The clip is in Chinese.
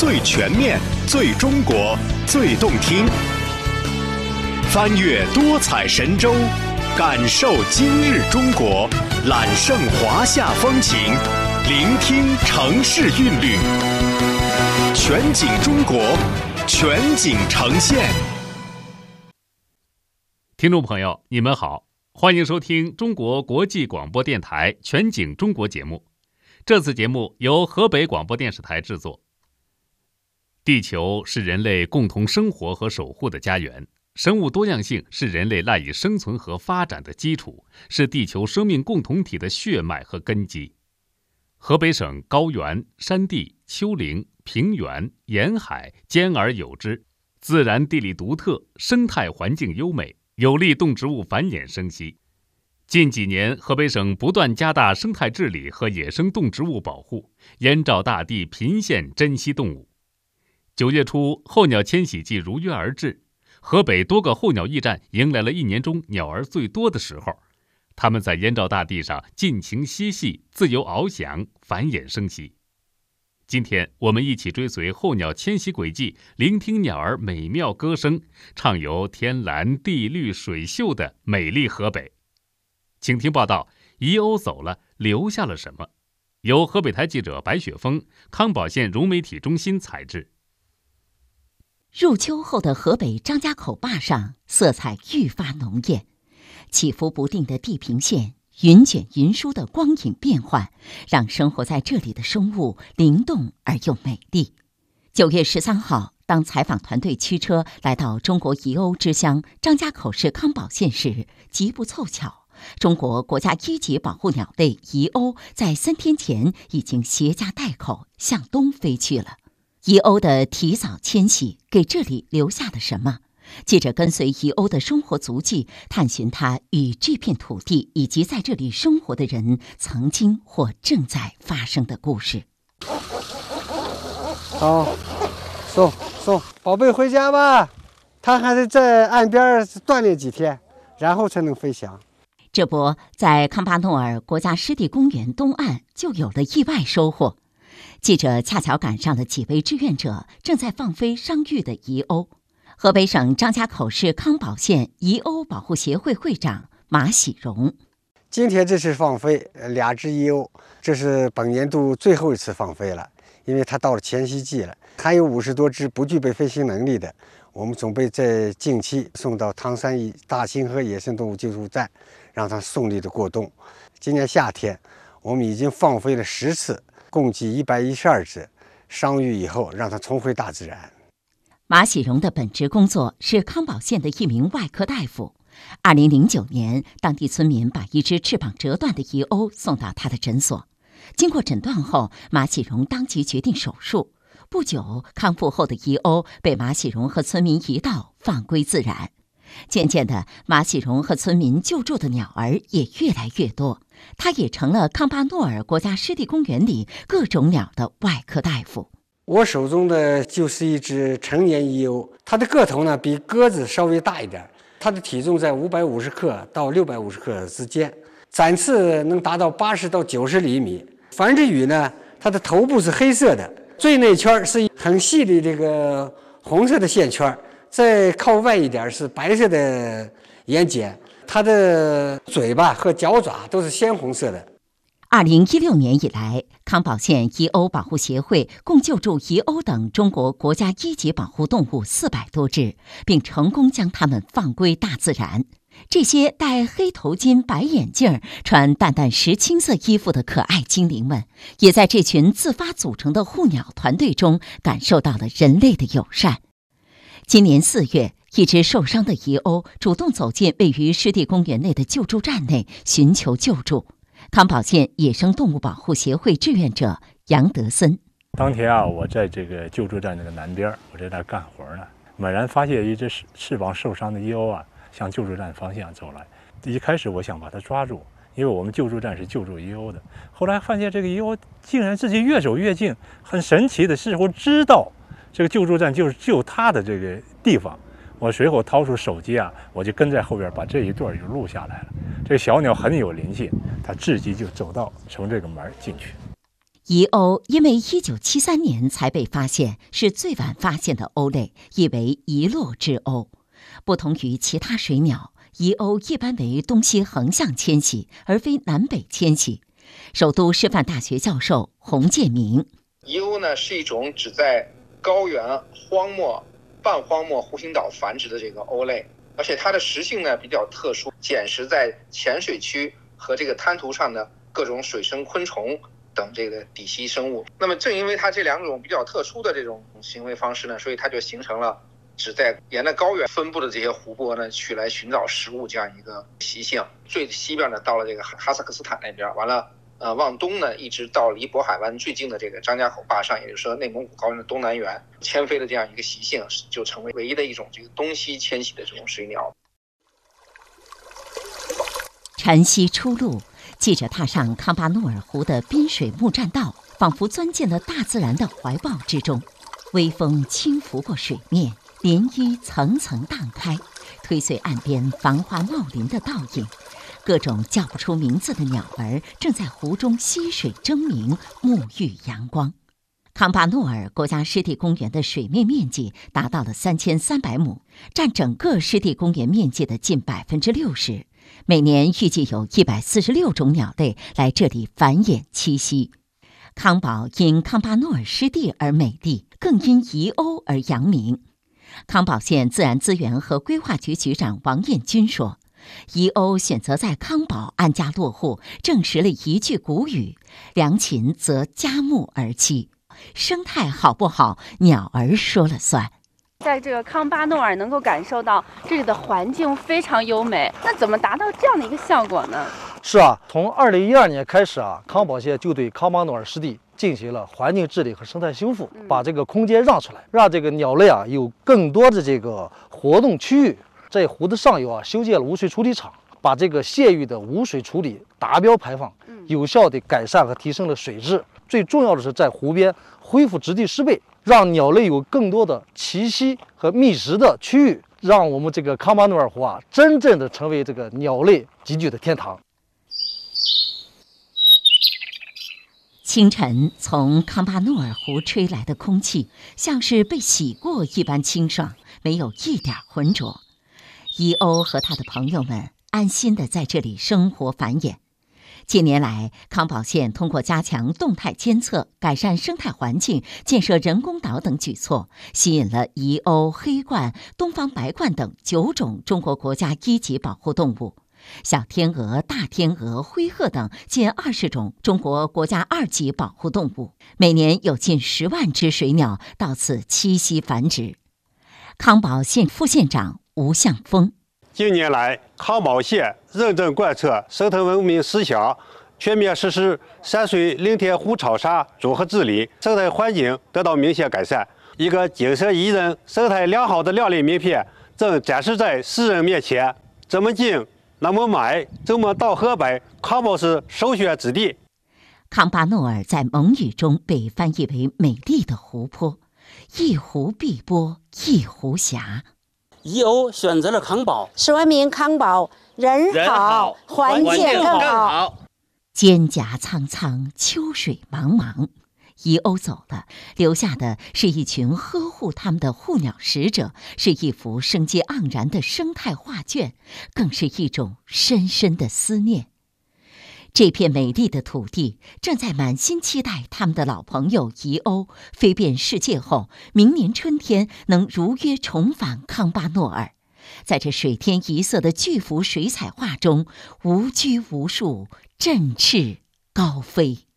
最全面、最中国、最动听。翻越多彩神州，感受今日中国，揽胜华夏风情，聆听城市韵律。全景中国，全景呈现。听众朋友，你们好，欢迎收听中国国际广播电台《全景中国》节目。这次节目由河北广播电视台制作。地球是人类共同生活和守护的家园。生物多样性是人类赖以生存和发展的基础，是地球生命共同体的血脉和根基。河北省高原、山地、丘陵、平原、沿海兼而有之，自然地理独特，生态环境优美，有利动植物繁衍生息。近几年，河北省不断加大生态治理和野生动植物保护，燕赵大地频现珍稀动物。九月初，候鸟迁徙季如约而至。河北多个候鸟驿站迎来了一年中鸟儿最多的时候，它们在燕赵大地上尽情嬉戏、自由翱翔、繁衍生息。今天，我们一起追随候鸟迁徙轨迹，聆听鸟儿美妙歌声，畅游天蓝地绿水秀的美丽河北。请听报道：遗鸥走了，留下了什么？由河北台记者白雪峰、康保县融媒体中心采制。入秋后的河北张家口坝上，色彩愈发浓艳，起伏不定的地平线，云卷云舒的光影变幻，让生活在这里的生物灵动而又美丽。九月十三号，当采访团队驱车来到中国遗鸥之乡张家口市康保县时，极不凑巧，中国国家一级保护鸟类遗鸥在三天前已经携家带口向东飞去了。遗鸥的提早迁徙给这里留下了什么？记者跟随遗鸥的生活足迹，探寻它与这片土地以及在这里生活的人曾经或正在发生的故事。好，送送宝贝回家吧，它还得在岸边锻炼几天，然后才能飞翔。这不在康巴诺尔国家湿地公园东岸就有了意外收获。记者恰巧赶上了几位志愿者正在放飞伤愈的遗鸥。河北省张家口市康保县遗鸥保护协会会长马喜荣：今天这次放飞两只遗鸥，这是本年度最后一次放飞了，因为它到了迁徙季了。还有五十多只不具备飞行能力的，我们准备在近期送到唐山大清河野生动物救助站，让它顺利的过冬。今年夏天，我们已经放飞了十次。共计一百一十二只，伤愈以后让它重回大自然。马喜荣的本职工作是康保县的一名外科大夫。二零零九年，当地村民把一只翅膀折断的遗鸥送到他的诊所，经过诊断后，马喜荣当即决定手术。不久，康复后的遗鸥被马喜荣和村民一道放归自然。渐渐的，马喜荣和村民救助的鸟儿也越来越多，他也成了康巴诺尔国家湿地公园里各种鸟的外科大夫。我手中的就是一只成年遗鸥，它的个头呢比鸽子稍微大一点，它的体重在五百五十克到六百五十克之间，展翅能达到八十到九十厘米。繁殖羽呢，它的头部是黑色的，最内圈是很细的这个红色的线圈儿。再靠外一点是白色的眼睑，它的嘴巴和脚爪都是鲜红色的。二零一六年以来，康保县遗鸥保护协会共救助遗鸥等中国国家一级保护动物四百多只，并成功将它们放归大自然。这些戴黑头巾、白眼镜、穿淡淡石青色衣服的可爱精灵们，也在这群自发组成的护鸟团队中感受到了人类的友善。今年四月，一只受伤的遗鸥主动走进位于湿地公园内的救助站内，寻求救助。康保县野生动物保护协会志愿者杨德森：当天啊，我在这个救助站那个南边，我在那干活呢，猛然发现一只翅膀受伤的遗鸥啊，向救助站方向走来。一开始我想把它抓住，因为我们救助站是救助遗鸥的。后来发现这个遗鸥竟然自己越走越近，很神奇的似乎知道。这个救助站就是救他的这个地方，我随后掏出手机啊，我就跟在后边把这一段就录下来了。这小鸟很有灵性，它自己就走到从这个门进去。遗鸥因为一九七三年才被发现，是最晚发现的鸥类，亦为遗落之鸥。不同于其他水鸟，遗鸥一般为东西横向迁徙，而非南北迁徙。首都师范大学教授洪建明：遗鸥呢是一种只在高原、荒漠、半荒漠湖心岛繁殖的这个鸥类，而且它的食性呢比较特殊，捡食在浅水区和这个滩涂上的各种水生昆虫。等这个底栖生物，那么正因为它这两种比较特殊的这种行为方式呢，所以它就形成了只在沿着高原分布的这些湖泊呢去来寻找食物这样一个习性。最西边呢到了这个哈萨克斯坦那边，完了呃往东呢一直到离渤海湾最近的这个张家口坝上，也就是说内蒙古高原的东南缘迁飞的这样一个习性，就成为唯一的一种这个东西迁徙的这种水鸟。晨曦初露。记者踏上康巴诺尔湖的滨水木栈道，仿佛钻进了大自然的怀抱之中。微风轻拂过水面，涟漪层层荡开，推碎岸边繁花茂林的倒影。各种叫不出名字的鸟儿正在湖中嬉水争鸣，沐浴阳光。康巴诺尔国家湿地公园的水面面积达到了三千三百亩，占整个湿地公园面积的近百分之六十。每年预计有一百四十六种鸟类来这里繁衍栖息。康保因康巴诺尔湿地而美丽，更因遗鸥而扬名。康保县自然资源和规划局局长王彦军说：“遗欧选择在康保安家落户，证实了一句古语：‘良禽择佳木而栖’。生态好不好，鸟儿说了算。”在这个康巴诺尔能够感受到这里的环境非常优美，那怎么达到这样的一个效果呢？是啊，从二零一二年开始啊，康保县就对康巴诺尔湿地进行了环境治理和生态修复，把这个空间让出来，让这个鸟类啊有更多的这个活动区域。在湖的上游啊，修建了污水处理厂，把这个县域的污水处理达标排放，有效地改善和提升了水质。最重要的是在湖边恢复植地施被。让鸟类有更多的栖息和觅食的区域，让我们这个康巴诺尔湖啊，真正的成为这个鸟类集聚的天堂。清晨从康巴诺尔湖吹来的空气，像是被洗过一般清爽，没有一点浑浊。伊欧和他的朋友们安心的在这里生活繁衍。近年来，康保县通过加强动态监测、改善生态环境、建设人工岛等举措，吸引了遗鸥、黑鹳、东方白鹳等九种中国国家一级保护动物，小天鹅、大天鹅、灰鹤等近二十种中国国家二级保护动物。每年有近十万只水鸟到此栖息繁殖。康保县副县长吴向峰。近年来，康保县认真贯彻生态文明思想，全面实施山水林田湖草沙综合治理，生态环境得到明显改善。一个景色宜人、生态良好的亮丽名片正展示在世人面前。怎么近，那么买，怎么到河北，康保是首选之地。康巴诺尔在蒙语中被翻译为“美丽的湖泊”，一湖碧波，一湖霞。遗鸥选择了康宝，说明康宝人好，环境更好。蒹葭苍苍，秋水茫茫，遗鸥走了，留下的是一群呵护他们的护鸟使者，是一幅生机盎然的生态画卷，更是一种深深的思念。这片美丽的土地正在满心期待他们的老朋友遗鸥飞遍世界后，明年春天能如约重返康巴诺尔，在这水天一色的巨幅水彩画中无拘无束，振翅高飞。